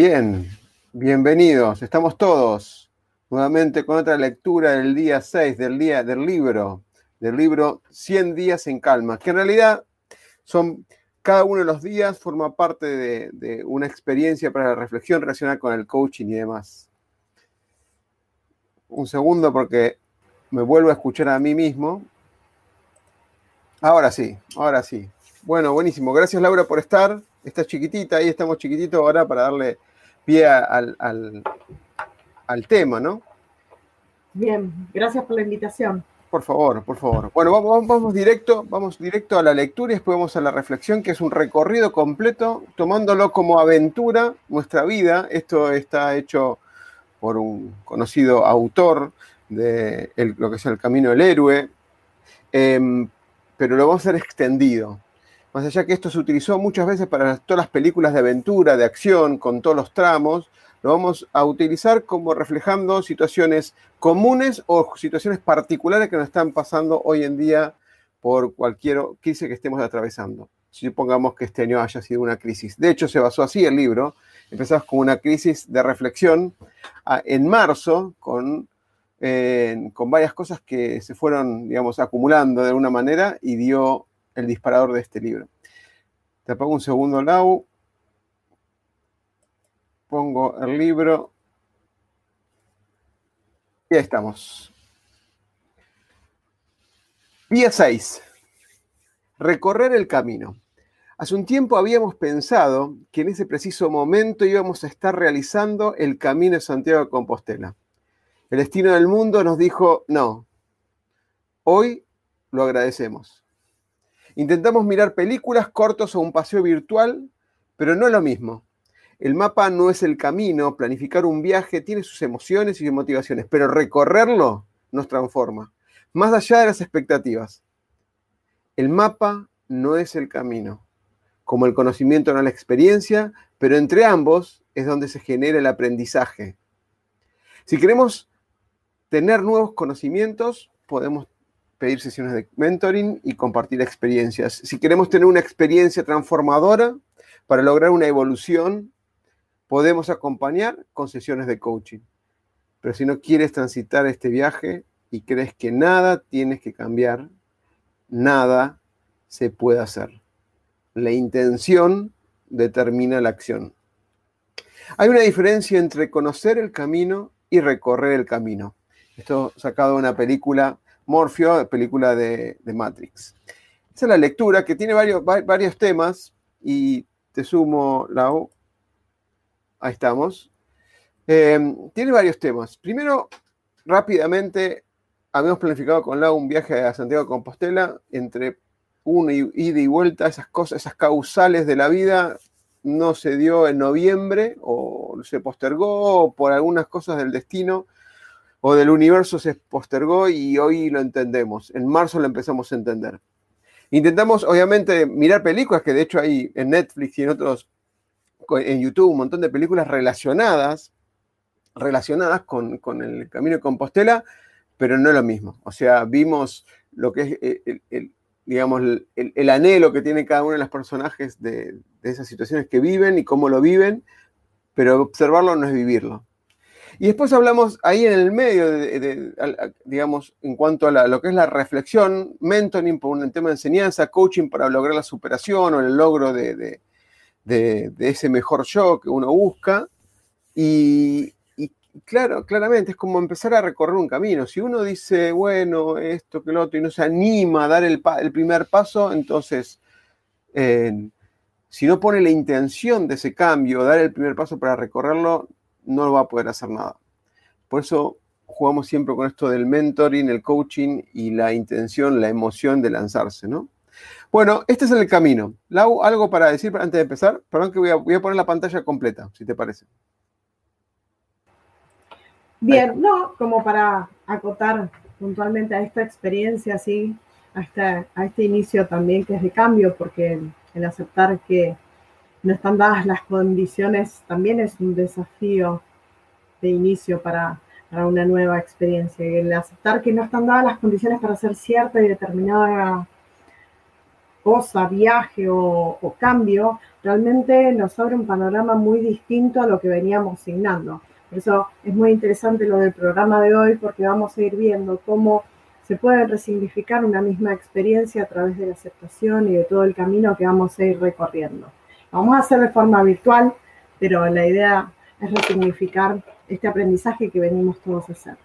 Bien, bienvenidos. Estamos todos nuevamente con otra lectura del día 6 del día del libro, del libro 100 días en calma, que en realidad son cada uno de los días forma parte de, de una experiencia para la reflexión relacionada con el coaching y demás. Un segundo porque me vuelvo a escuchar a mí mismo. Ahora sí, ahora sí. Bueno, buenísimo. Gracias Laura por estar. Estás chiquitita, ahí estamos chiquititos ahora para darle pie al, al, al tema, ¿no? Bien, gracias por la invitación. Por favor, por favor. Bueno, vamos, vamos, directo, vamos directo a la lectura y después vamos a la reflexión, que es un recorrido completo, tomándolo como aventura, nuestra vida. Esto está hecho por un conocido autor de el, lo que es el Camino del Héroe, eh, pero lo vamos a hacer extendido. Más allá que esto se utilizó muchas veces para todas las películas de aventura, de acción, con todos los tramos, lo vamos a utilizar como reflejando situaciones comunes o situaciones particulares que nos están pasando hoy en día por cualquier crisis que estemos atravesando. Si supongamos que este año haya sido una crisis. De hecho, se basó así el libro. Empezamos con una crisis de reflexión en marzo con, eh, con varias cosas que se fueron, digamos, acumulando de alguna manera y dio el disparador de este libro. Te pongo un segundo, Lau. Pongo el libro. Y ahí estamos. Día 6. Recorrer el camino. Hace un tiempo habíamos pensado que en ese preciso momento íbamos a estar realizando el camino de Santiago de Compostela. El destino del mundo nos dijo, no, hoy lo agradecemos. Intentamos mirar películas, cortos o un paseo virtual, pero no es lo mismo. El mapa no es el camino, planificar un viaje tiene sus emociones y sus motivaciones, pero recorrerlo nos transforma, más allá de las expectativas. El mapa no es el camino, como el conocimiento no es la experiencia, pero entre ambos es donde se genera el aprendizaje. Si queremos tener nuevos conocimientos, podemos pedir sesiones de mentoring y compartir experiencias. Si queremos tener una experiencia transformadora para lograr una evolución, podemos acompañar con sesiones de coaching. Pero si no quieres transitar este viaje y crees que nada tienes que cambiar, nada se puede hacer. La intención determina la acción. Hay una diferencia entre conocer el camino y recorrer el camino. Esto sacado de una película Morpheo, película de, Matrix. Esa es la lectura que tiene varios, varios temas y te sumo, Lau. Ahí estamos. Eh, tiene varios temas. Primero, rápidamente, habíamos planificado con Lau un viaje a Santiago de Compostela entre una ida y vuelta, esas cosas, esas causales de la vida, no se dio en noviembre o se postergó por algunas cosas del destino o del universo se postergó y hoy lo entendemos. En marzo lo empezamos a entender. Intentamos, obviamente, mirar películas, que de hecho hay en Netflix y en otros, en YouTube, un montón de películas relacionadas, relacionadas con, con el Camino de Compostela, pero no es lo mismo. O sea, vimos lo que es, el, el, digamos, el, el, anhelo que tiene cada uno de los personajes de, de esas situaciones que viven y cómo lo viven, pero observarlo no es vivirlo. Y después hablamos ahí en el medio, de, digamos, en cuanto a lo que es la reflexión, mentoring por un tema de enseñanza, coaching para lograr la superación o el logro de, ese mejor yo que uno busca. Y, claro, claramente es como empezar a recorrer un camino. Si uno dice, bueno, esto, que lo otro, y no se anima a dar el, primer paso, entonces, eh, si no pone la intención de ese cambio, dar el primer paso para recorrerlo, no va a poder hacer nada. Por eso jugamos siempre con esto del mentoring, el coaching y la intención, la emoción de lanzarse, ¿no? Bueno, este es el camino. Lau, ¿algo para decir antes de empezar? Perdón que voy a, voy a poner la pantalla completa, si te parece. Bien, no, como para acotar puntualmente a esta experiencia, así, a, a este inicio también que es de cambio, porque el aceptar que no están dadas las condiciones también es un desafío de inicio para, una nueva experiencia. El aceptar que no están dadas las condiciones para hacer cierta y determinada cosa, viaje o, o cambio, realmente nos abre un panorama muy distinto a lo que veníamos signando. Por eso es muy interesante lo del programa de hoy porque vamos a ir viendo cómo se puede resignificar una misma experiencia a través de la aceptación y de todo el camino que vamos a ir recorriendo. Vamos a hacer de forma virtual, pero la idea es resignificar este aprendizaje que venimos todos a hacer.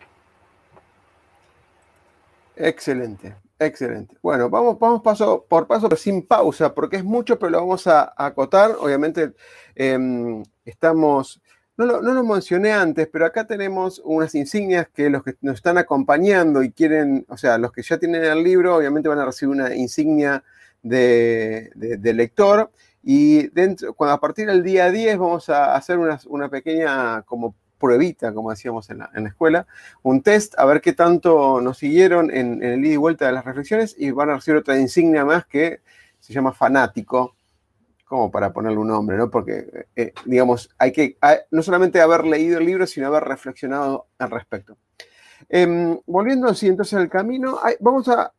Excelente, excelente. Bueno, vamos, paso por paso, pero sin pausa, porque es mucho, pero lo vamos a, acotar. Obviamente, em, estamos no lo, mencioné antes, pero acá tenemos unas insignias que los que nos están acompañando y quieren, o sea, los que ya tienen el libro, obviamente van a recibir una insignia de, lector. Y dentro, cuando a partir del día 10 vamos a hacer una, pequeña como pruebita, como decíamos en la, escuela, un test, a ver qué tanto nos siguieron en, en el ida y vuelta de las reflexiones y van a recibir otra insignia más que se llama fanático, como para ponerle un nombre, ¿no? Porque, eh, digamos, hay que no solamente haber leído el libro, sino haber reflexionado al respecto. Em, volviendo así entonces al camino, vamos a,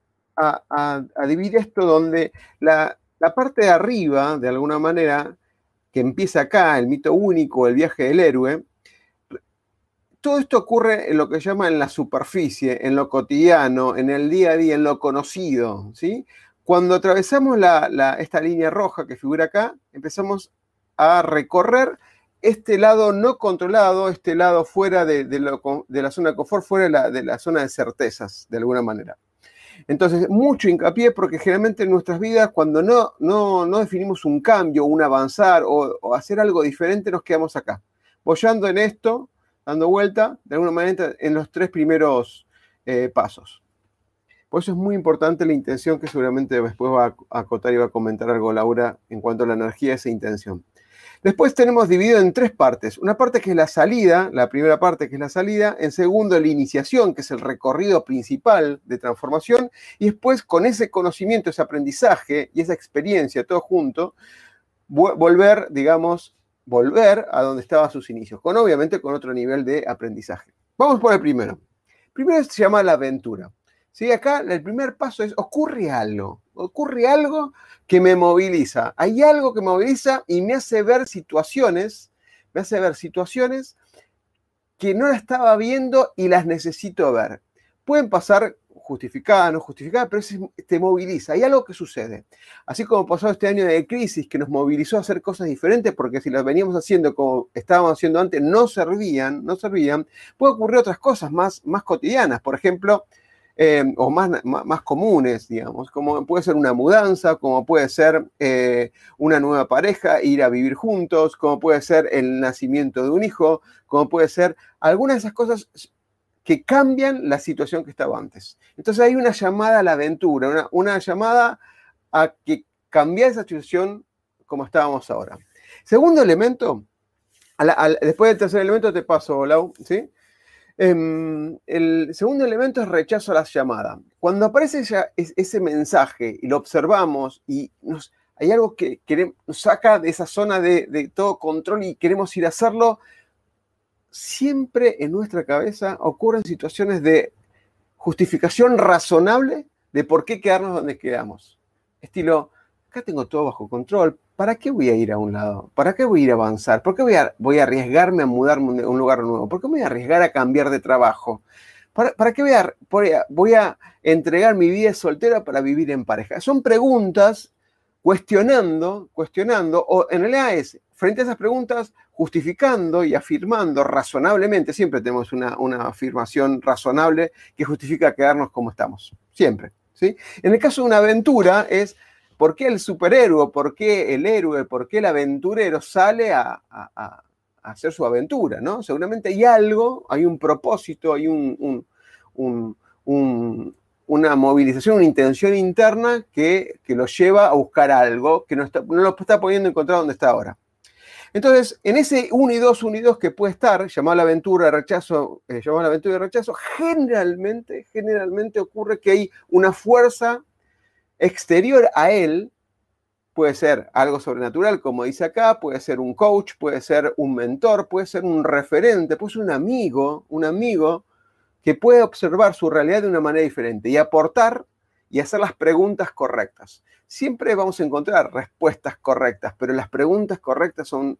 dividir esto donde la, parte de arriba, de alguna manera, que empieza acá, el mito único, el viaje del héroe, todo esto ocurre en lo que llama en la superficie, en lo cotidiano, en el día a día, en lo conocido, ¿sí? Cuando atravesamos esta línea roja que figura acá, empezamos a recorrer este lado no controlado, este lado fuera de, la zona de confort, fuera de la, zona de certezas, de alguna manera. Entonces, mucho hincapié porque generalmente en nuestras vidas, cuando no, no, definimos un cambio, un avanzar o, hacer algo diferente, nos quedamos acá, bollando en esto, dando vuelta, de alguna manera, en los tres primeros eh, pasos. Por eso es muy importante la intención que seguramente después va a acotar y va a comentar algo Laura en cuanto a la energía de esa intención. Después tenemos dividido en tres partes. Una parte que es la salida, la primera parte que es la salida, en segundo la iniciación, que es el recorrido principal de transformación, y después con ese conocimiento, ese aprendizaje y esa experiencia todo junto, volver, digamos, volver a donde estaban sus inicios, con obviamente con otro nivel de aprendizaje. Vamos por el primero. Primero se llama la aventura. ¿Sí? Acá el primer paso es, ocurre algo, ocurre algo que me moviliza. Hay algo que me moviliza y me hace ver situaciones, me hace ver situaciones que no las estaba viendo y las necesito ver. Pueden pasar justificadas, no justificadas, pero te moviliza. Hay algo que sucede. Así como pasó este año de crisis que nos movilizó a hacer cosas diferentes, porque si las veníamos haciendo como estábamos haciendo antes, no servían, no servían, puede ocurrir otras cosas más, más cotidianas. Por ejemplo, Em, o más, más, comunes, digamos, como puede ser una mudanza, como puede ser eh, una nueva pareja, ir a vivir juntos, como puede ser el nacimiento de un hijo, como puede ser algunas de esas cosas que cambian la situación que estaba antes. Entonces hay una llamada a la aventura, una, llamada a que cambiar esa situación como estábamos ahora. Segundo elemento, después del tercer elemento te paso, Lau, ¿sí? Em, el segundo elemento es rechazo a la llamada. Cuando aparece ese mensaje y lo observamos y nos, hay algo que nos saca de esa zona de, todo control y queremos ir a hacerlo, siempre en nuestra cabeza ocurren situaciones de justificación razonable de por qué quedarnos donde quedamos. Estilo, acá tengo todo bajo control, ¿para qué voy a ir a un lado? ¿Para qué voy a ir a avanzar? ¿Por qué voy a, voy a arriesgarme a mudarme a un lugar nuevo? ¿Por qué me voy a arriesgar a cambiar de trabajo? ¿Para, qué voy a, voy a, entregar mi vida soltera para vivir en pareja? Son preguntas cuestionando, cuestionando, o en realidad es, frente a esas preguntas, justificando y afirmando razonablemente, siempre tenemos una, afirmación razonable que justifica quedarnos como estamos, siempre. ¿sí? En el caso de una aventura es por qué el superhéroe, por qué el héroe, por qué el aventurero sale a, hacer su aventura, ¿no? Seguramente hay algo, hay un propósito, hay un, una movilización, una intención interna que, lo lleva a buscar algo que no, lo está pudiendo encontrar donde está ahora. Entonces, en ese 1 y 2, 1 y 2 que puede estar, llamado la aventura rechazo, eh, llamado la aventura de rechazo, generalmente, generalmente ocurre que hay una fuerza exterior a él, puede ser algo sobrenatural, como dice acá, puede ser un coach, puede ser un mentor, puede ser un referente, puede ser un amigo, un amigo que puede observar su realidad de una manera diferente y aportar y hacer las preguntas correctas siempre vamos a encontrar respuestas correctas, pero las preguntas correctas son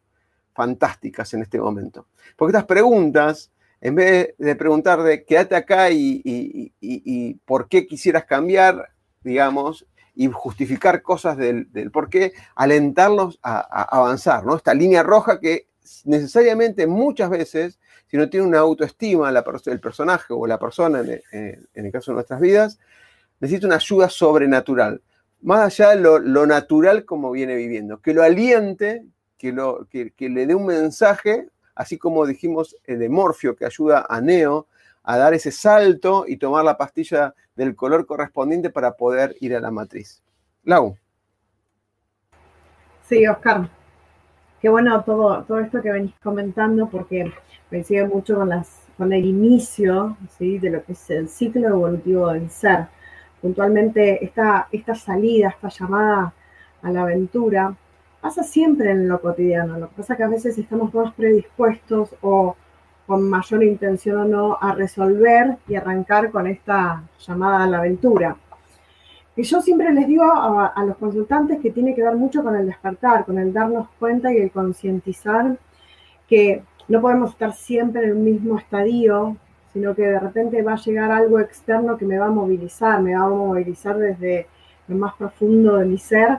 fantásticas en este momento. Porque estas preguntas, en vez de preguntar de quédate acá y, por qué quisieras cambiar, digamos, y justificar cosas del, por qué, alentarlos a, avanzar, ¿no? Esta línea roja que necesariamente muchas veces, si no tiene una autoestima el personaje o la persona, en el caso de nuestras vidas, necesita una ayuda sobrenatural más allá de lo, natural como viene viviendo, que lo aliente, que, lo, que, le dé un mensaje, así como dijimos eh, de Morfio, que ayuda a Neo a dar ese salto y tomar la pastilla del color correspondiente para poder ir a la matriz. Lau. Sí, Oscar. Qué bueno todo, todo esto que venís comentando, porque coincide mucho con, las, con el inicio ¿sí? de lo que es el ciclo evolutivo del ser puntualmente esta, esta salida, esta llamada a la aventura, pasa siempre en lo cotidiano. Lo que pasa es que a veces estamos más predispuestos o con mayor intención o no a resolver y arrancar con esta llamada a la aventura. Y yo siempre les digo a, a, los consultantes que tiene que ver mucho con el despertar, con el darnos cuenta y el concientizar que no podemos estar siempre en el mismo estadio sino que de repente va a llegar algo externo que me va a movilizar, me va a movilizar desde lo más profundo de mi ser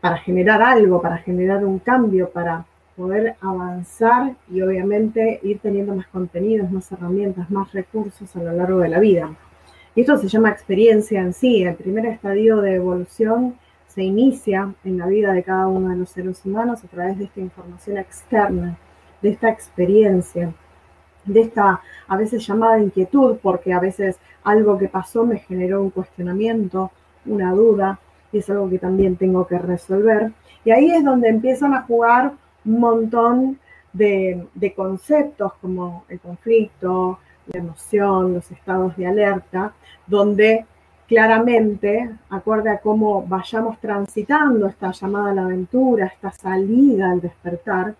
para generar algo, para generar un cambio, para poder avanzar y obviamente ir teniendo más contenidos, más herramientas, más recursos a lo largo de la vida. Y esto se llama experiencia en sí. El primer estadio de evolución se inicia en la vida de cada uno de los seres humanos a través de esta información externa, de esta experiencia de esta a veces llamada inquietud, porque a veces algo que pasó me generó un cuestionamiento, una duda, y es algo que también tengo que resolver. Y ahí es donde empiezan a jugar montón de, conceptos como el conflicto, la emoción, los estados de alerta, donde claramente, acorde a cómo vayamos transitando esta llamada a la aventura, esta salida al despertar,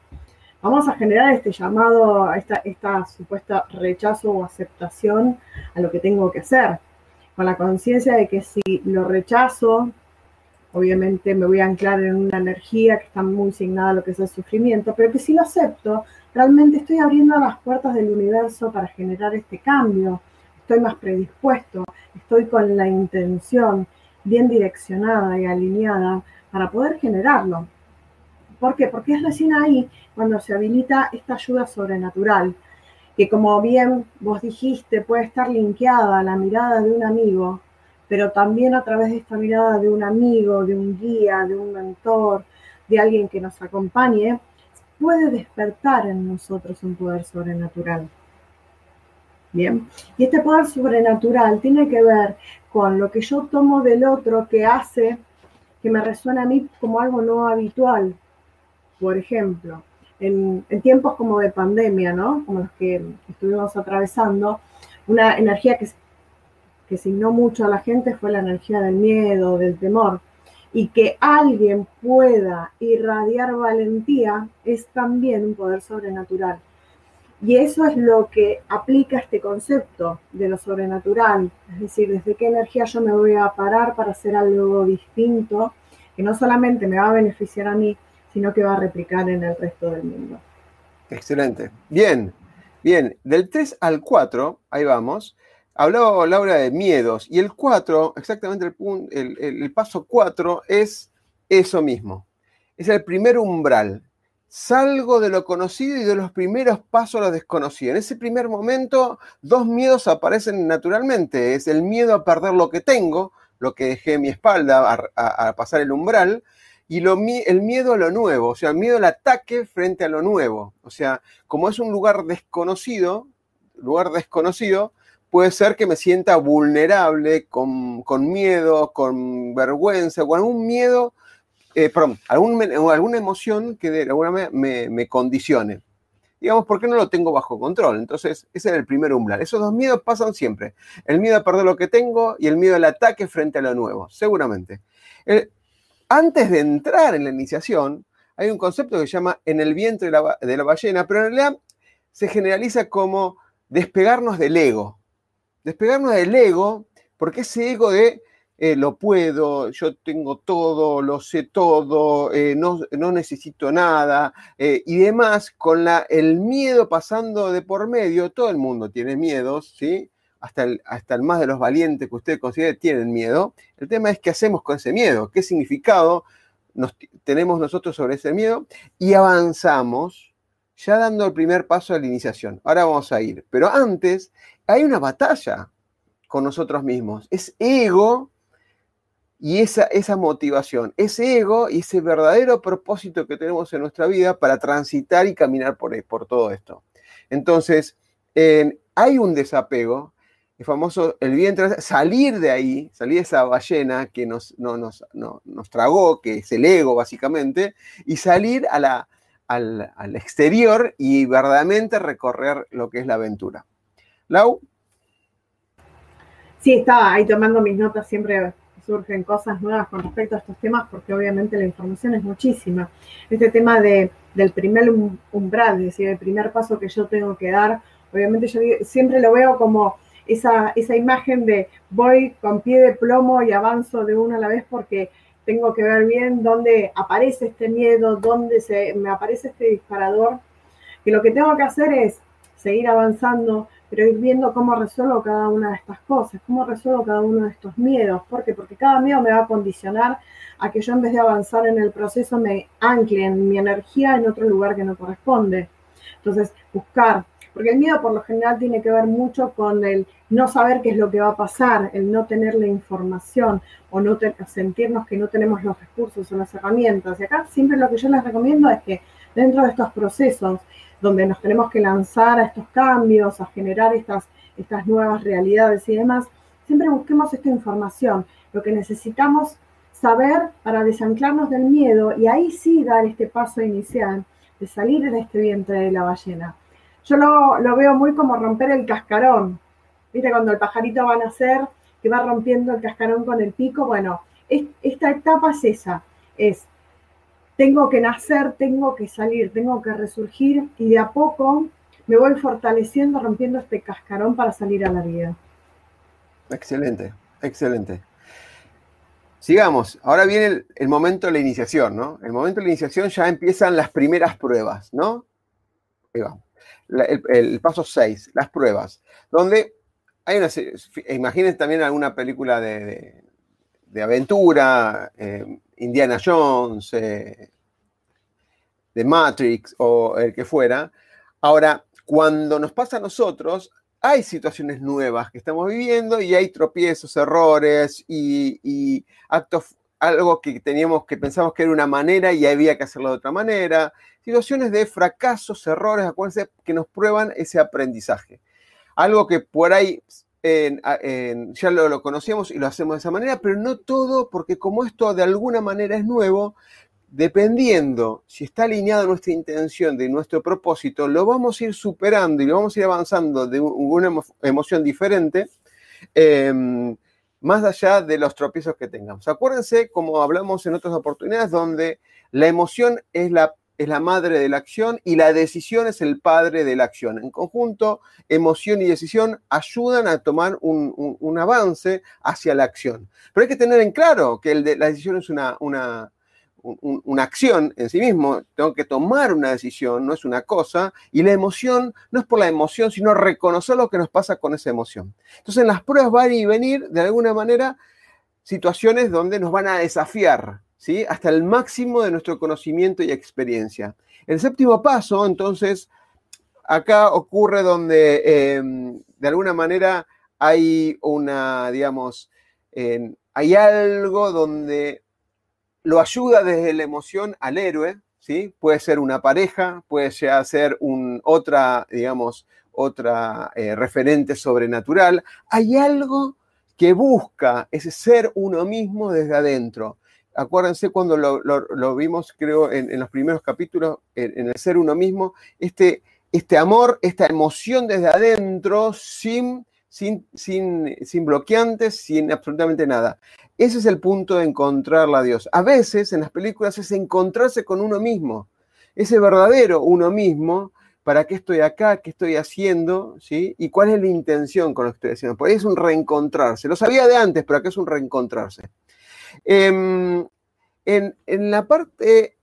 vamos a generar este llamado, esta, esta supuesta rechazo o aceptación a lo que tengo que hacer, con la conciencia de que si lo rechazo, obviamente me voy a anclar en una energía que está muy signada a lo que es el sufrimiento, pero que si lo acepto, realmente estoy abriendo las puertas del universo para generar este cambio, estoy más predispuesto, estoy con la intención bien direccionada y alineada para poder generarlo. ¿Por qué? Porque es recién ahí cuando se habilita esta ayuda sobrenatural, que como bien vos dijiste, puede estar linkeada a la mirada de un amigo, pero también a través de esta mirada de un amigo, de un guía, de un mentor, de alguien que nos acompañe, puede despertar en nosotros un poder sobrenatural. Bien, y este poder sobrenatural tiene que ver con lo que yo tomo del otro que hace que me resuena a mí como algo no habitual, por ejemplo, en, tiempos como de pandemia, ¿no? Como los que estuvimos atravesando, una energía que, que signó mucho a la gente fue la energía del miedo, del temor. Y que alguien pueda irradiar valentía es también un poder sobrenatural. Y eso es lo que aplica este concepto de lo sobrenatural, es decir, desde qué energía yo me voy a parar para hacer algo distinto, que no solamente me va a beneficiar a mí, sino que va a replicar en el resto del mundo. Excelente. Bien, bien. Del 3 al 4, ahí vamos, Hablaba Laura de miedos y el 4, exactamente el, paso 4 es eso mismo. Es el primer umbral. Salgo de lo conocido y de los primeros pasos a lo desconocido. En ese primer momento, dos miedos aparecen naturalmente. Es el miedo a perder lo que tengo, lo que dejé en mi espalda a, pasar el umbral, y el miedo a lo nuevo, o sea, el miedo al ataque frente a lo nuevo. O sea, como es un lugar desconocido, lugar desconocido, puede ser que me sienta vulnerable, con, miedo, con vergüenza, con algún miedo, eh, perdón, alguna emoción que de alguna manera me, me condicione digamos, ¿por qué no lo tengo bajo control? Entonces, ese es el primer umbral. Esos dos miedos pasan siempre. El miedo a perder lo que tengo y el miedo al ataque frente a lo nuevo, seguramente. antes de entrar en la iniciación, hay un concepto que se llama en el vientre de la, ballena, pero en realidad se generaliza como despegarnos del ego. Despegarnos del ego, porque ese ego de eh, lo puedo, yo tengo todo, lo sé todo, eh, no, necesito nada eh, y demás, con la, el miedo pasando de por medio, todo el mundo tiene miedos, ¿sí? Hasta el, hasta el más de los valientes que usted considere tienen miedo. El tema es qué hacemos con ese miedo, qué significado tenemos nosotros sobre ese miedo y avanzamos ya dando el primer paso a la iniciación. Ahora vamos a ir, pero antes hay una batalla con nosotros mismos. Es ego y esa, esa motivación, ese ego y ese verdadero propósito que tenemos en nuestra vida para transitar y caminar por, por todo esto. Entonces, hay un desapego, el famoso, el vientre, salir de ahí, salir de esa ballena que nos, nos, nos tragó, que es el ego básicamente, y salir al, al exterior y verdaderamente recorrer lo que es la aventura. Lau. Sí, estaba ahí tomando mis notas siempre surgen cosas nuevas con respecto a estos temas, porque obviamente la información es muchísima. Este tema de, del primer umbral, es decir, el primer paso que yo tengo que dar, obviamente yo siempre lo veo como esa, esa imagen de voy con pie de plomo y avanzo de uno a la vez porque tengo que ver bien dónde aparece este miedo, dónde se, me aparece este disparador, que lo que tengo que hacer es seguir avanzando, pero ir viendo cómo resuelvo cada una de estas cosas, cómo resuelvo cada uno de estos miedos. ¿Por qué? Porque cada miedo me va a condicionar a que yo en vez de avanzar en el proceso me ancle en mi energía en otro lugar que no corresponde. Entonces, buscar, porque el miedo por lo general tiene que ver mucho con el no saber qué es lo que va a pasar, el no tener la información o no sentirnos que no tenemos los recursos o las herramientas. Y acá siempre lo que yo les recomiendo es que dentro de estos procesos donde nos tenemos que lanzar a estos cambios, a generar estas, estas nuevas realidades y demás, siempre busquemos esta información, lo que necesitamos saber para desanclarnos del miedo y ahí sí dar este paso inicial de salir de este vientre de la ballena. Yo lo, veo muy como romper el cascarón. ¿Viste? Cuando el pajarito va a nacer, que va rompiendo el cascarón con el pico. Bueno, esta etapa es esa, es tengo que nacer, tengo que salir, tengo que resurgir y de a poco me voy fortaleciendo, rompiendo este cascarón para salir a la vida. Excelente, excelente. Sigamos, ahora viene el, momento de la iniciación, ¿no? El momento de la iniciación ya empiezan las primeras pruebas, ¿no? Ahí vamos. el, paso 6, las pruebas, donde hay una imaginen también alguna película de, aventura, eh, Indiana Jones, eh, de Matrix o el que fuera. Ahora, cuando nos pasa a nosotros, hay situaciones nuevas que estamos viviendo y hay tropiezos, errores y, actos, algo que teníamos que pensamos que era una manera y había que hacerlo de otra manera. Situaciones de fracasos, errores, acuérdense, que nos prueban ese aprendizaje. Algo que por ahí ya lo, lo, conocíamos y lo hacemos de esa manera, pero no todo, porque como esto de alguna manera es nuevo, dependiendo si está alineado nuestra intención de nuestro propósito, lo vamos a ir superando y lo vamos a ir avanzando de una emoción diferente, em, más allá de los tropiezos que tengamos. Acuérdense, como hablamos en otras oportunidades, donde la emoción es la es la madre de la acción y la decisión es el padre de la acción. En conjunto, emoción y decisión ayudan a tomar un, avance hacia la acción. Pero hay que tener en claro que el de, la decisión es una, una, una acción en sí mismo, tengo que tomar una decisión, no es una cosa, y la emoción no es por la emoción, sino reconocer lo que nos pasa con esa emoción. Entonces en las pruebas van y venir, de alguna manera, situaciones donde nos van a desafiar, ¿sí? Hasta el máximo de nuestro conocimiento y experiencia. El séptimo paso, entonces, acá ocurre donde em, de alguna manera hay una, digamos, hay algo donde lo ayuda desde la emoción al héroe, ¿sí? Puede ser una pareja, puede ser un, otra, digamos, otra eh, referente sobrenatural. Hay algo que busca ese ser uno mismo desde adentro. Acuérdense cuando lo, vimos, creo, en, los primeros capítulos, en, el ser uno mismo, este, este amor, esta emoción desde adentro, sin sin, sin, bloqueantes, sin absolutamente nada. Ese es el punto de encontrarla a Dios. A veces en las películas es encontrarse con uno mismo, ese verdadero uno mismo, para qué estoy acá, qué estoy haciendo, ¿sí? Y cuál es la intención con lo que estoy haciendo. Por ahí es un reencontrarse. Lo sabía de antes, pero acá es un reencontrarse. Em, en, la parte,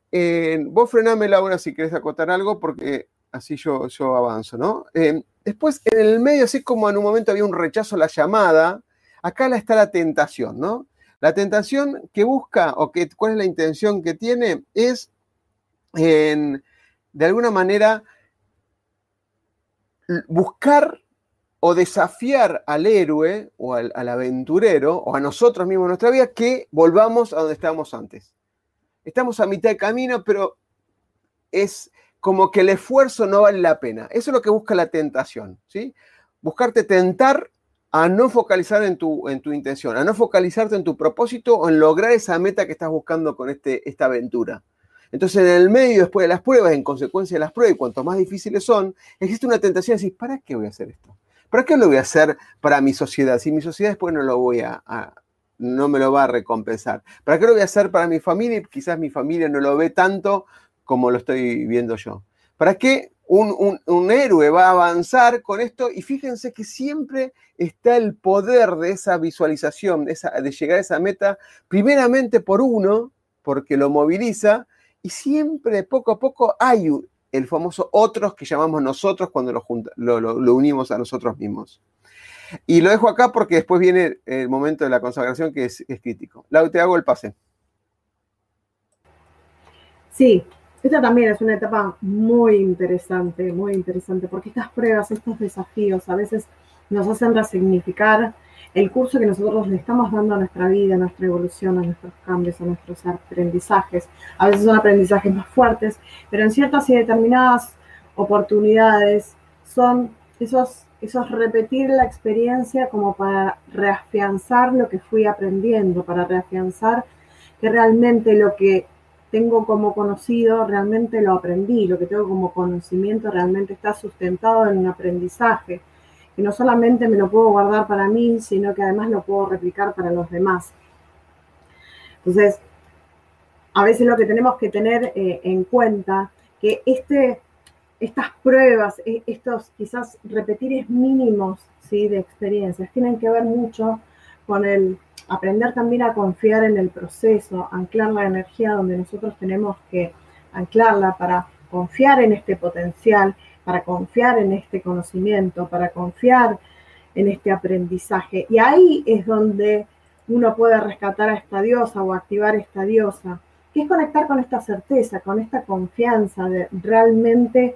vos frename Laura si querés acotar algo, porque así yo, yo avanzo, ¿no? Em, Después, en el medio, así como en un momento había un rechazo a la llamada, acá está la tentación, ¿no? La tentación que busca, o que, cuál es la intención que tiene, es, de alguna manera, buscar o desafiar al héroe o al, aventurero o a nosotros mismos en nuestra vida que volvamos a donde estábamos antes. Estamos a mitad de camino, pero es como que el esfuerzo no vale la pena. Eso es lo que busca la tentación, ¿sí? Buscarte tentar a no focalizar en tu, en tu intención, a no focalizarte en tu propósito o en lograr esa meta que estás buscando con este, esta aventura. Entonces, en el medio, después de las pruebas, en consecuencia de las pruebas, y cuanto más difíciles son, existe una tentación de decir, ¿para qué voy a hacer esto? ¿Para qué lo voy a hacer para mi sociedad? Si mi sociedad después no lo voy a, no me lo va a recompensar. ¿Para qué lo voy a hacer para mi familia? Quizás mi familia no lo ve tanto como lo estoy viendo yo. ¿Para qué un, héroe va a avanzar con esto? Y fíjense que siempre está el poder de esa visualización, de, de llegar a esa meta, primeramente por uno, porque lo moviliza, y siempre poco a poco hay el famoso otros que llamamos nosotros cuando lo, lo, unimos a nosotros mismos. Y lo dejo acá porque después viene el momento de la consagración que es, es crítico. Lau, te hago el pase. Sí, esta también es una etapa muy interesante, muy interesante, porque estas pruebas, estos desafíos a veces nos hacen resignificar el curso que nosotros le estamos dando a nuestra vida, a nuestra evolución, a nuestros cambios, a nuestros aprendizajes. A veces son aprendizajes más fuertes, pero en ciertas y determinadas oportunidades son esos, esos repetir la experiencia como para reafianzar lo que fui aprendiendo, para reafianzar que realmente lo que tengo como conocido realmente lo aprendí, lo que tengo como conocimiento realmente está sustentado en un aprendizaje, que no solamente me lo puedo guardar para mí, sino que además lo puedo replicar para los demás. Entonces, a veces lo que tenemos que tener eh, en cuenta, que este, estas pruebas, e, estos quizás repetires mínimos ¿sí? de experiencias, tienen que ver mucho con el aprender también a confiar en el proceso, anclar la energía donde nosotros tenemos que anclarla para confiar en este potencial, para confiar en este conocimiento, para confiar en este aprendizaje. Y ahí es donde uno puede rescatar a esta diosa o activar esta diosa, que es conectar con esta certeza, con esta confianza de realmente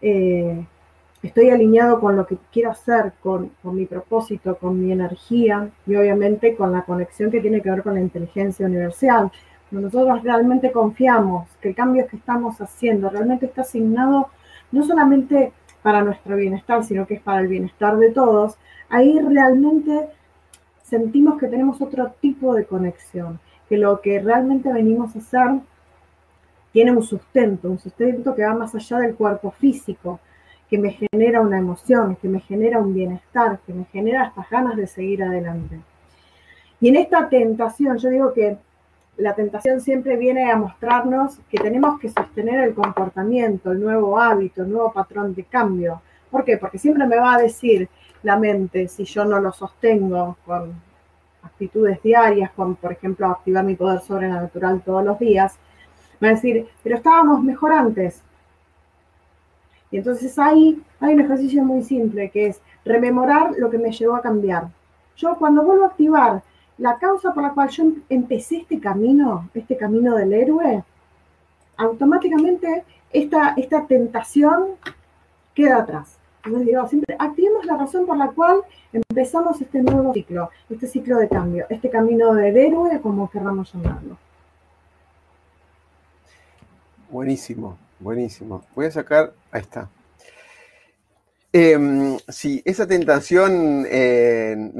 eh, estoy alineado con lo que quiero hacer, con, mi propósito, con mi energía y obviamente con la conexión que tiene que ver con la inteligencia universal. Cuando nosotros realmente confiamos que el cambio que estamos haciendo realmente está asignado no solamente para nuestro bienestar, sino que es para el bienestar de todos, ahí realmente sentimos que tenemos otro tipo de conexión, que lo que realmente venimos a hacer tiene un sustento, un sustento que va más allá del cuerpo físico, que me genera una emoción, que me genera un bienestar, que me genera estas ganas de seguir adelante. Y en esta tentación, yo digo que la tentación siempre viene a mostrarnos que tenemos que sostener el comportamiento, el nuevo hábito, el nuevo patrón de cambio. ¿Por qué? Porque siempre me va a decir la mente, si yo no lo sostengo con actitudes diarias, con, por ejemplo, activar mi poder sobrenatural todos los días, Va a decir, pero estábamos mejor antes. Y entonces ahí hay un ejercicio muy simple que es rememorar lo que me llevó a cambiar. Yo cuando vuelvo a activar la causa por la cual yo empecé este camino, este camino del héroe, automáticamente esta, esta tentación queda atrás. Entonces digo, siempre activemos la razón por la cual empezamos este nuevo ciclo, este ciclo de cambio, este camino del héroe, como querramos llamarlo. Buenísimo, buenísimo. Voy a sacar, ahí está. Eh, sí, esa tentación, eh,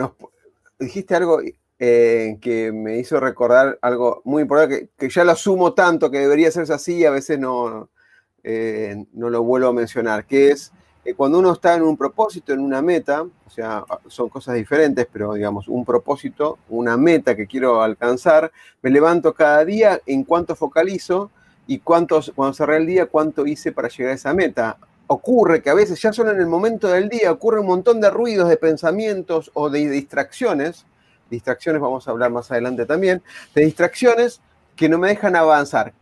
dijiste algo eh, que me hizo recordar algo muy importante, que, ya lo asumo tanto que debería ser así y a veces no, eh, no lo vuelvo a mencionar, que es cuando uno está en un propósito, en una meta, o sea, son cosas diferentes, pero digamos, un propósito, una meta que quiero alcanzar, me levanto cada día en cuánto focalizo y cuántos, cuando cerré el día, cuánto hice para llegar a esa meta. Ocurre que a veces ya solo en el momento del día ocurre un montón de ruidos, de pensamientos o de distracciones, distracciones vamos a hablar más adelante también, de distracciones que no me dejan avanzar,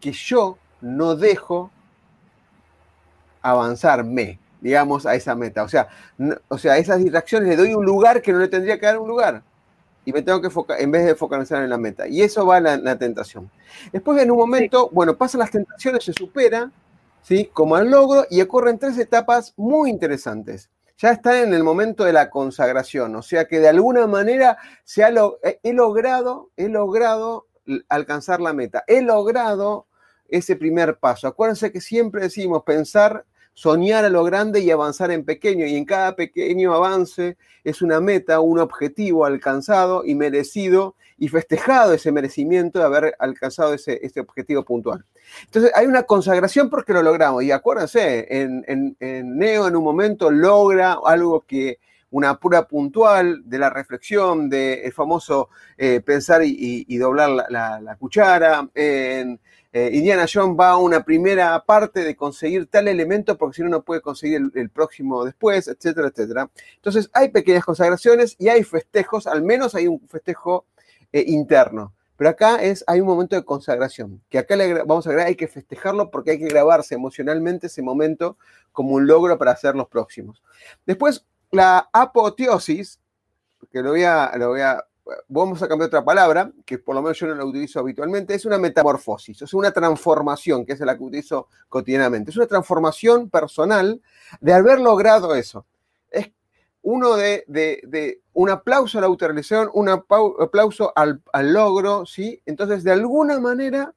que yo no dejo avanzarme, digamos, a esa meta. O sea, o sea, a esas distracciones le doy un lugar que no le tendría que dar un lugar. Y me tengo que focar, en vez de focalizar en la meta. Y eso va la, la tentación. Después, en un momento, bueno, pasan las tentaciones, se supera, ¿sí? como al logro y ocurren tres etapas muy interesantes. Ya está en el momento de la consagración, o sea que de alguna manera se ha he logrado, he logrado alcanzar la meta, he logrado ese primer paso. Acuérdense que siempre decimos pensar, soñar a lo grande y avanzar en pequeño, y en cada pequeño avance es una meta, un objetivo alcanzado y merecido y festejado ese merecimiento de haber alcanzado ese, ese objetivo puntual. Entonces hay una consagración porque lo logramos. Y acuérdense, en, Neo en un momento logra algo que una pura puntual de la reflexión, del famoso eh, pensar y, doblar la, cuchara. En eh, Indiana Jones va a una primera parte de conseguir tal elemento porque si no, no puede conseguir el, próximo después, etcétera, etcétera. Entonces hay pequeñas consagraciones y hay festejos, al menos hay un festejo eh, interno. Pero acá es, hay un momento de consagración, que acá le vamos a agregar, hay que festejarlo porque hay que grabarse emocionalmente ese momento como un logro para hacer los próximos. Después, la apoteosis, que lo voy a, lo voy a, vamos a cambiar otra palabra, que por lo menos yo no la utilizo habitualmente, es una metamorfosis, es una transformación, que es la que utilizo cotidianamente. Es una transformación personal de haber logrado eso uno de, un aplauso a la autorrealización, un aplauso al, logro, ¿sí? Entonces, de alguna manera,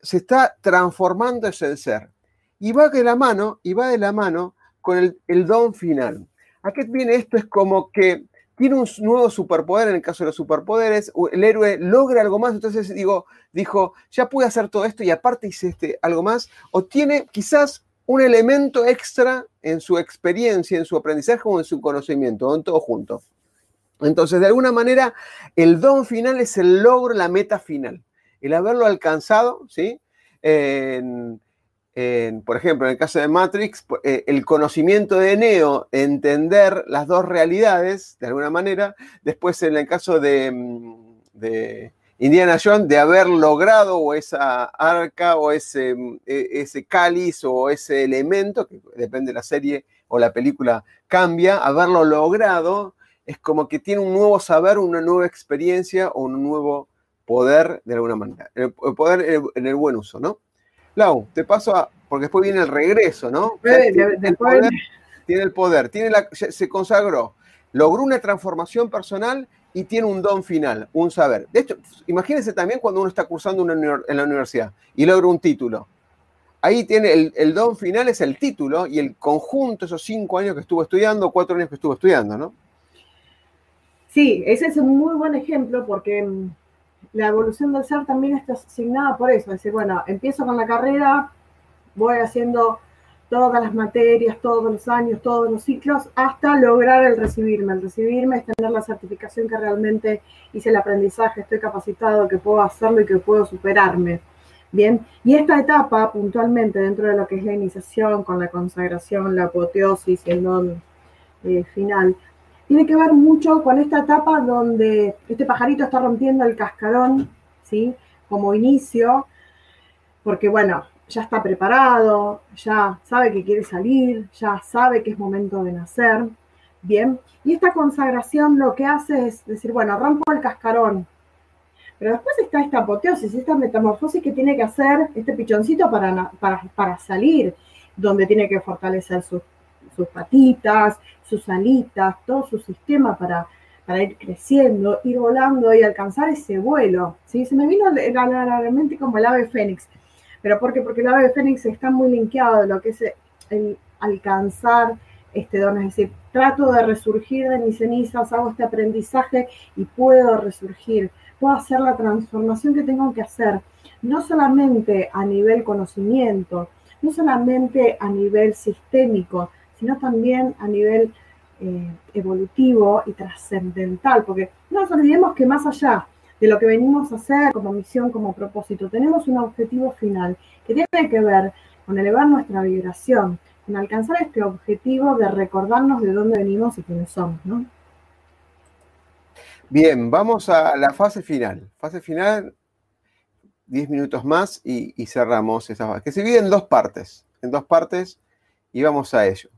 se está transformando ese ser. Y va de la mano, y va de la mano con el, don final. ¿A qué viene esto? Es como que tiene un nuevo superpoder, en el caso de los superpoderes, el héroe logra algo más, entonces digo, dijo, ya pude hacer todo esto y aparte hice este, algo más, o tiene quizás un elemento extra en su experiencia, en su aprendizaje o en su conocimiento, en todo junto. Entonces, de alguna manera, el don final es el logro, la meta final. El haberlo alcanzado, ¿sí? Por ejemplo, en el caso de Matrix, eh, el conocimiento de Neo, entender las dos realidades, de alguna manera. Después, en el caso de mm, Indiana Jones de haber logrado o esa arca o ese, e, ese cáliz o ese elemento, que depende de la serie o la película, cambia, haberlo logrado es como que tiene un nuevo saber, una nueva experiencia o un nuevo poder de alguna manera. El, poder en el, buen uso, ¿no? Lau, te paso a, porque después viene el regreso, ¿no? tiene, el poder, tiene el poder, tiene la, se consagró, logró una transformación personal y tiene un don final, un saber. De hecho, imagínense también cuando uno está cursando en la universidad y logra un título. Ahí tiene el, don final, es el título y el conjunto, esos cinco años que estuvo estudiando, cuatro años que estuvo estudiando, ¿no? Sí, ese es un muy buen ejemplo porque mm, la evolución del ser también está asignada por eso. Es decir, bueno, empiezo con la carrera, voy haciendo todas las materias, todos los años, todos los ciclos, hasta lograr el recibirme. El recibirme es tener la certificación que realmente hice el aprendizaje, estoy capacitado, que puedo hacerlo y que puedo superarme. Bien, y esta etapa puntualmente dentro de lo que es la iniciación, con la consagración, la apoteosis y el don eh, final, tiene que ver mucho con esta etapa donde este pajarito está rompiendo el cascarón, ¿sí? Como inicio, porque bueno, ya está preparado, ya sabe que quiere salir, ya sabe que es momento de nacer. Bien, y esta consagración lo que hace es decir, bueno, rompo el cascarón. Pero después está esta apoteosis, esta metamorfosis que tiene que hacer este pichoncito para, para, salir, donde tiene que fortalecer sus, sus patitas, sus alitas, todo su sistema para, para ir creciendo, ir volando y alcanzar ese vuelo. ¿sí? Se me vino realmente como el ave fénix. ¿Pero por qué? Porque el ave fénix está muy linkeado de lo que es el alcanzar este don, es decir, trato de resurgir de mis cenizas, hago este aprendizaje y puedo resurgir, puedo hacer la transformación que tengo que hacer, no solamente a nivel conocimiento, no solamente a nivel sistémico, sino también a nivel eh, evolutivo y trascendental, porque no nos olvidemos que más allá de lo que venimos a hacer como misión, como propósito, tenemos un objetivo final que tiene que ver con elevar nuestra vibración, en alcanzar este objetivo de recordarnos de dónde venimos y quiénes somos, ¿no? Bien, vamos a la fase final. Fase final, 10 minutos más y, cerramos esa fase, que se divide en dos partes, en dos partes y vamos a ello.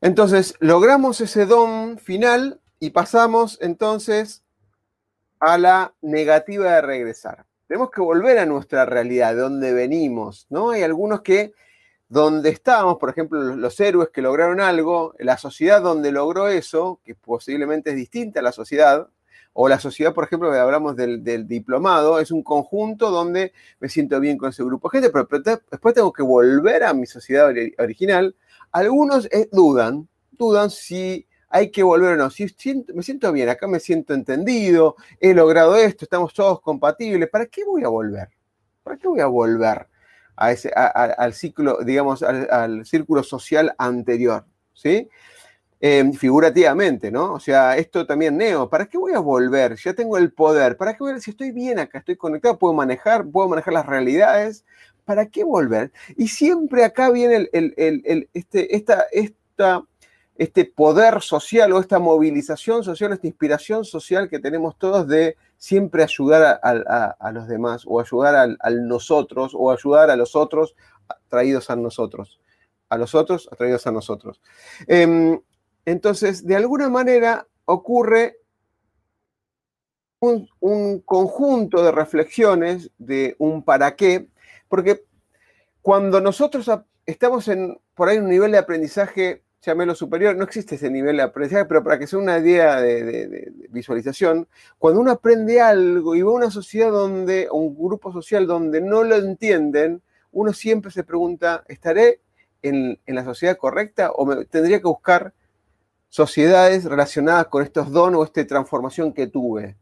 Entonces, logramos ese don final y pasamos entonces a la negativa de regresar. Tenemos que volver a nuestra realidad, de donde venimos, ¿no? Hay algunos que donde estábamos, por ejemplo, los, héroes que lograron algo, la sociedad donde logró eso, que posiblemente es distinta a la sociedad, o la sociedad, por ejemplo, hablamos del, diplomado, es un conjunto donde me siento bien con ese grupo de gente, pero, después tengo que volver a mi sociedad original. Algunos eh, dudan, dudan si hay que volver o no. Si me siento bien, acá me siento entendido, he logrado esto, estamos todos compatibles, ¿para qué voy a volver? ¿Para qué voy a volver? a ese, al ciclo, digamos, al, círculo social anterior, ¿sí? Em, figurativamente, ¿no? O sea, esto también neo, ¿para qué voy a volver? Ya tengo el poder, ¿para qué voy a, si estoy bien acá, estoy conectado, puedo manejar, puedo manejar las realidades, ¿para qué volver? Y siempre acá viene este, este poder social o esta movilización social, esta inspiración social que tenemos todos de siempre ayudar a, los demás o ayudar al, nosotros o ayudar a los otros traídos a nosotros, a los otros atraídos a nosotros. Em, entonces, de alguna manera ocurre un, conjunto de reflexiones de un para qué, porque cuando nosotros estamos en por ahí un nivel de aprendizaje lo superior, no existe ese nivel de aprendizaje, pero para que sea una idea de, visualización, cuando uno aprende algo y va a una sociedad donde, un grupo social donde no lo entienden, uno siempre se pregunta, ¿estaré en, la sociedad correcta o me, tendría que buscar sociedades relacionadas con estos dones o esta transformación que tuve?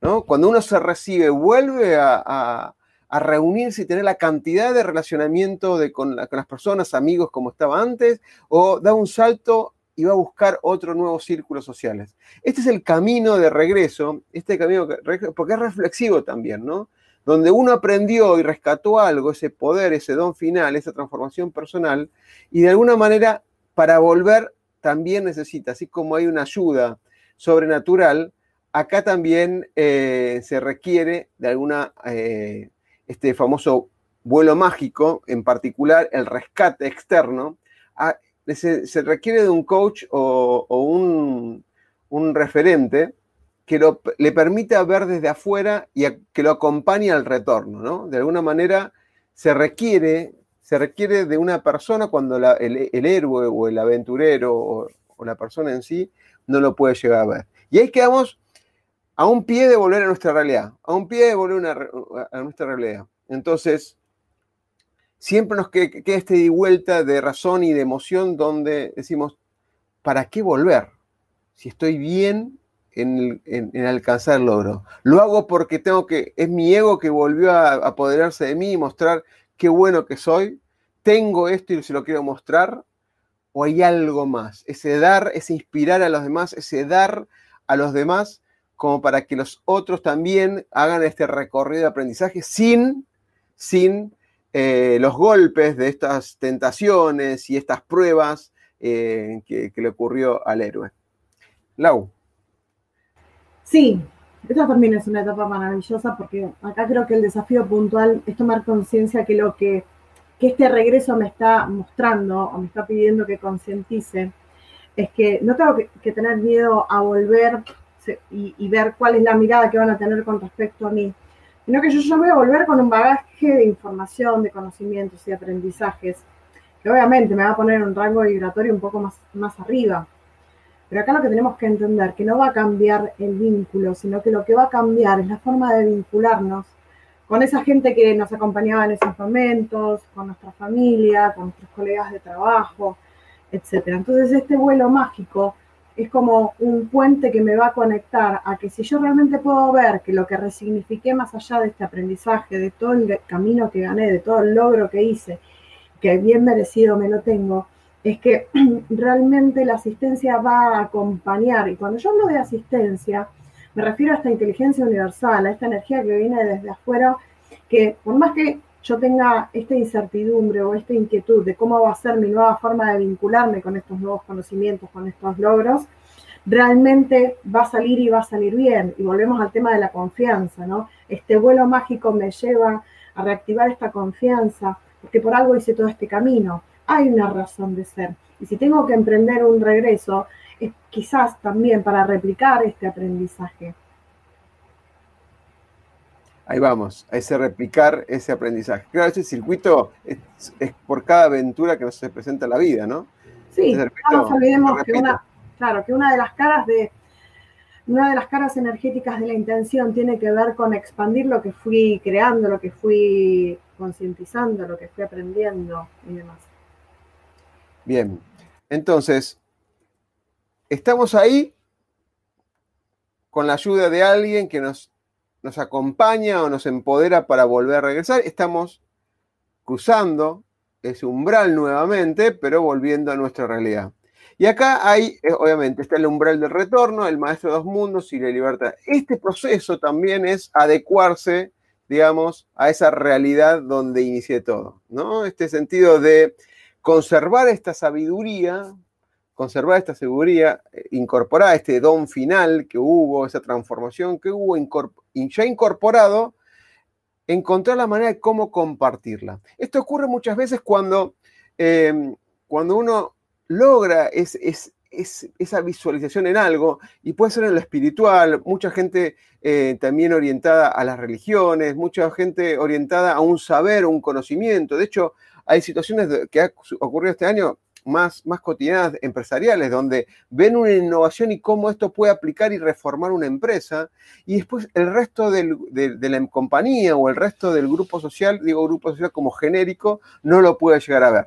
¿no? Cuando uno se recibe, vuelve a reunirse y tener la cantidad de relacionamiento de, con, las personas, amigos como estaba antes, o da un salto y va a buscar otro nuevo círculo sociales. Este es el camino de regreso, este camino, porque es reflexivo también, ¿no? Donde uno aprendió y rescató algo, ese poder, ese don final, esa transformación personal, y de alguna manera para volver también necesita, así como hay una ayuda sobrenatural, acá también eh, se requiere de alguna eh, este famoso vuelo mágico, en particular el rescate externo, se, requiere de un coach o, un, referente que le permita ver desde afuera y que lo acompañe al retorno, ¿no? De alguna manera se requiere, se requiere de una persona cuando el, héroe o el aventurero o, la persona en sí no lo puede llegar a ver. Y ahí quedamos a un pie de volver a nuestra realidad, a un pie de volver a nuestra realidad. Entonces, siempre nos queda, este de vuelta de razón y de emoción donde decimos, ¿para qué volver? Si estoy bien en, alcanzar el logro. Lo hago porque tengo que, es mi ego que volvió a apoderarse de mí y mostrar qué bueno que soy. Tengo esto y se lo quiero mostrar. O hay algo más. Ese dar, ese inspirar a los demás, ese dar a los demás como para que los otros también hagan este recorrido de aprendizaje sin, sin eh, los golpes de estas tentaciones y estas pruebas eh, que, le ocurrió al héroe. Lau. Sí, esta también es una etapa maravillosa porque acá creo que el desafío puntual es tomar conciencia que lo que, que este regreso me está mostrando o me está pidiendo que concientice es que no tengo que, tener miedo a volver y, y, ver cuál es la mirada que van a tener con respecto a mí, sino que yo, yo voy a volver con un bagaje de información, de conocimientos y aprendizajes, que obviamente me va a poner un rango vibratorio un poco más, más arriba. Pero acá lo que tenemos que entender, que no va a cambiar el vínculo, sino que lo que va a cambiar es la forma de vincularnos con esa gente que nos acompañaba en esos momentos, con nuestra familia, con nuestros colegas de trabajo, etc. Entonces este vuelo mágico es como un puente que me va a conectar a que si yo realmente puedo ver que lo que resignifiqué más allá de este aprendizaje, de todo el camino que gané, de todo el logro que hice, que bien merecido me lo tengo, es que realmente la asistencia va a acompañar. Y cuando yo hablo de asistencia, me refiero a esta inteligencia universal, a esta energía que viene desde afuera, que por más que yo tenga esta incertidumbre o esta inquietud de cómo va a ser mi nueva forma de vincularme con estos nuevos conocimientos, con estos logros, realmente va a salir y va a salir bien. Y volvemos al tema de la confianza, ¿no? Este vuelo mágico me lleva a reactivar esta confianza, porque por algo hice todo este camino. Hay una razón de ser. Y si tengo que emprender un regreso, es quizás también para replicar este aprendizaje. Ahí vamos, a ese replicar ese aprendizaje. Claro, ese circuito es, por cada aventura que nos se presenta en la vida, ¿no? Sí, no nos olvidemos que una, claro, que una de las caras de una de las caras energéticas de la intención tiene que ver con expandir lo que fui creando, lo que fui concientizando, lo que fui aprendiendo y demás. Bien, entonces, estamos ahí con la ayuda de alguien que nos nos acompaña o nos empodera para volver a regresar. Estamos cruzando ese umbral nuevamente, pero volviendo a nuestra realidad. Y acá hay, eh, obviamente, está el umbral del retorno, el maestro de dos mundos y la libertad. Este proceso también es adecuarse, digamos, a esa realidad donde inicie todo, ¿no? Este sentido de conservar esta sabiduría, conservar esta seguridad, eh, incorporar este don final que hubo, esa transformación que hubo, ya incorporado, encontrar la manera de cómo compartirla. Esto ocurre muchas veces cuando, em, cuando uno logra esa visualización en algo, y puede ser en lo espiritual, mucha gente eh, también orientada a las religiones, mucha gente orientada a un saber, un conocimiento. De hecho, hay situaciones que ha ocurrido este año más, más cotidianas empresariales, donde ven una innovación y cómo esto puede aplicar y reformar una empresa, y después el resto de, la compañía o el resto del grupo social, digo grupo social como genérico, no lo puede llegar a ver.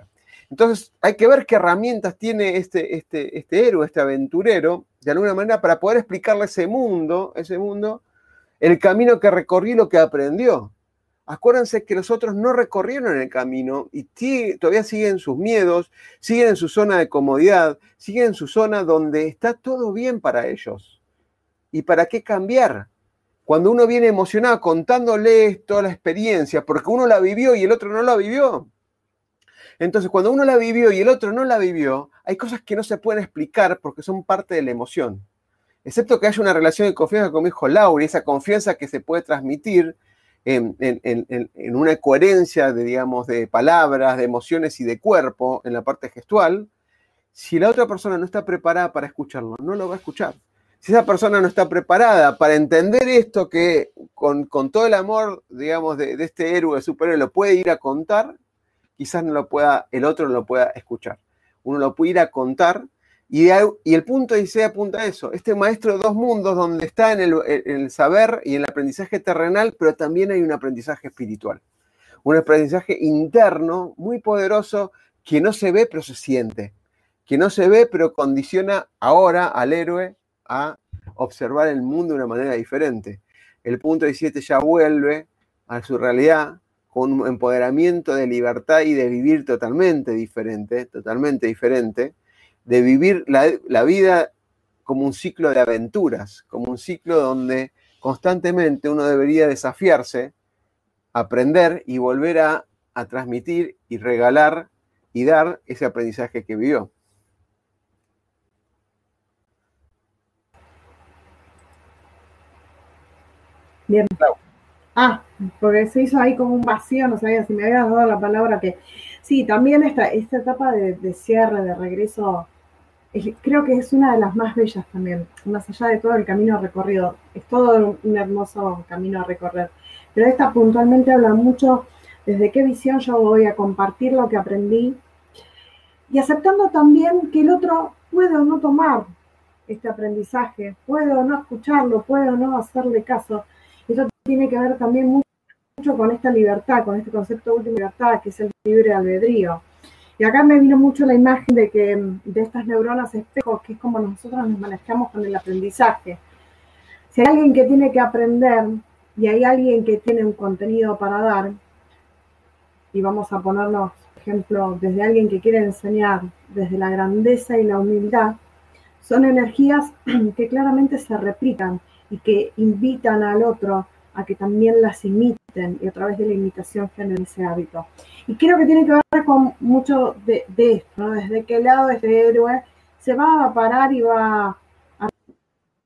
Entonces hay que ver qué herramientas tiene este, este, este héroe, este aventurero, de alguna manera, para poder explicarle ese mundo, ese mundo, el camino que recorrió y lo que aprendió acuérdense que los otros no recorrieron el camino y todavía siguen sus miedos, siguen en su zona de comodidad, siguen en su zona donde está todo bien para ellos. ¿Y para qué cambiar? Cuando uno viene emocionado contándole toda la experiencia, porque uno la vivió y el otro no la vivió. Entonces, cuando uno la vivió y el otro no la vivió, hay cosas que no se pueden explicar porque son parte de la emoción. Excepto que haya una relación de confianza con mi hijo Laura esa confianza que se puede transmitir en, una coherencia de, digamos, de palabras, de emociones y de cuerpo en la parte gestual, si la otra persona no está preparada para escucharlo, no lo va a escuchar. Si esa persona no está preparada para entender esto que con, todo el amor, digamos, de, de, este héroe, superhéroe, lo puede ir a contar, quizás no lo pueda, el otro no lo pueda escuchar. Uno lo puede ir a contar y, el punto dice apunta a eso, este maestro de dos mundos donde está en el, saber y en el aprendizaje terrenal, pero también hay un aprendizaje espiritual, un aprendizaje interno muy poderoso que no se ve pero se siente, que no se ve pero condiciona ahora al héroe a observar el mundo de una manera diferente. El punto 17 ya vuelve a su realidad con un empoderamiento de libertad y de vivir totalmente diferente, totalmente diferente de vivir la, vida como un ciclo de aventuras, como un ciclo donde constantemente uno debería desafiarse, aprender y volver a, a transmitir y regalar y dar ese aprendizaje que vivió. Bien. Ah, porque se hizo ahí como un vacío, no sabía si me habías dado la palabra que... Sí, también esta, esta etapa de, cierre, de regreso, creo que es una de las más bellas también, más allá de todo el camino recorrido. Es todo un hermoso camino a recorrer. Pero esta puntualmente habla mucho desde qué visión yo voy a compartir lo que aprendí y aceptando también que el otro puede o no tomar este aprendizaje, puede o no escucharlo, puede o no hacerle caso. Eso tiene que ver también mucho con esta libertad, con este concepto de última libertad, que es el libre albedrío. Y acá me vino mucho la imagen de que de estas neuronas espejos, que es como nosotros nos manejamos con el aprendizaje. Si hay alguien que tiene que aprender y hay alguien que tiene un contenido para dar, y vamos a ponernos, por ejemplo, desde alguien que quiere enseñar, desde la grandeza y la humildad, son energías que claramente se replican y que invitan al otro a que también las imiten y a través de la imitación generen ese hábito. Y creo que tiene que ver con mucho de, esto, desde qué lado este héroe se va a parar y va a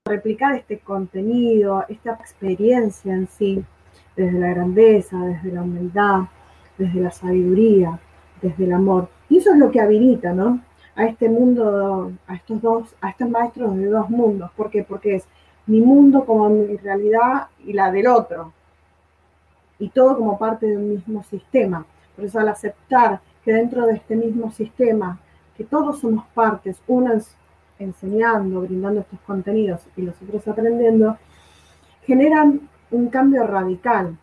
replicar este contenido, esta experiencia en sí, desde la grandeza, desde la humildad, desde la sabiduría, desde el amor. Y eso es lo que habilita, ¿no? A este mundo, a estos dos, a estos maestros de dos mundos. ¿Por qué? Porque es mi mundo como mi realidad y la del otro. Y todo como parte de un mismo sistema. Por eso al aceptar que dentro de este mismo sistema, que todos somos partes, unos enseñando, brindando estos contenidos y los otros aprendiendo, generan un cambio radical,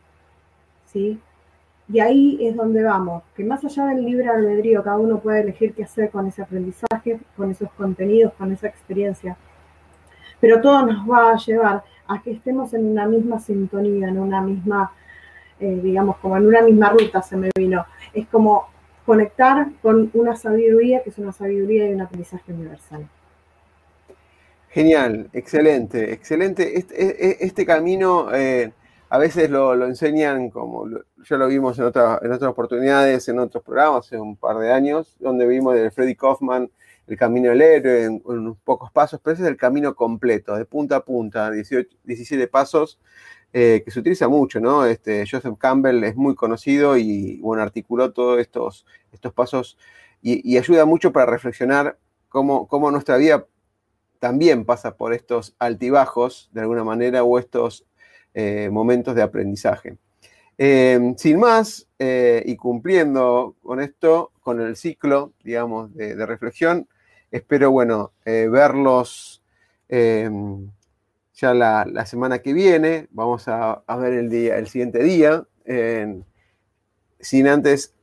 ¿sí? Y ahí es donde vamos, que más allá del libre albedrío, cada uno puede elegir qué hacer con ese aprendizaje, con esos contenidos, con esa experiencia. Pero todo nos va a llevar a que estemos en una misma sintonía, en una misma, eh, digamos, como en una misma ruta se me vino. Es como conectar con una sabiduría que es una sabiduría y un aprendizaje universal. Genial, excelente, excelente. Este, este camino eh, a veces lo, enseñan como ya lo vimos en, en otras oportunidades, en otros programas, hace un par de años, donde vimos de Freddy Kaufman el camino del héroe en, unos pocos pasos, pero ese es el camino completo, de punta a punta, 18, 17 pasos, eh, que se utiliza mucho, ¿no? Este, Joseph Campbell es muy conocido y, bueno, articuló todos estos, estos pasos y, ayuda mucho para reflexionar cómo, cómo nuestra vida también pasa por estos altibajos, de alguna manera, o estos eh, momentos de aprendizaje. Eh, sin más, y cumpliendo con esto, con el ciclo, digamos, de, reflexión, espero, bueno, verlos ya la, semana que viene. Vamos a, ver el, día, el siguiente día. sin antes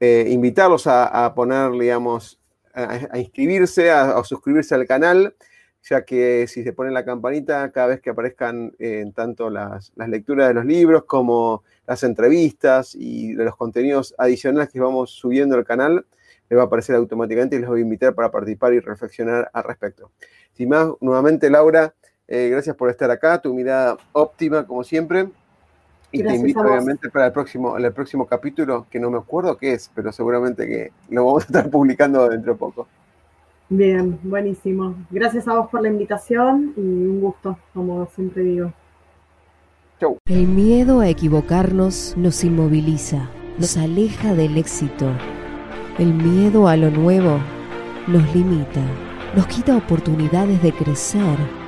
invitarlos a, poner, digamos, a, inscribirse, a suscribirse al canal ya que si se pone la campanita, cada vez que aparezcan tanto las, lecturas de los libros como las entrevistas y los contenidos adicionales que vamos subiendo al canal, les va a aparecer automáticamente y les voy a invitar para participar y reflexionar al respecto. Sin más, nuevamente Laura, eh, gracias por estar acá, tu mirada óptima como siempre. Y te invito obviamente para el próximo, el próximo capítulo, que no me acuerdo qué es, pero seguramente que lo vamos a estar publicando dentro de poco. Bien, buenísimo. Gracias a vos por la invitación y un gusto, como siempre digo. Chau. El miedo a equivocarnos nos inmoviliza, nos aleja del éxito. El miedo a lo nuevo nos limita, nos quita oportunidades de crecer.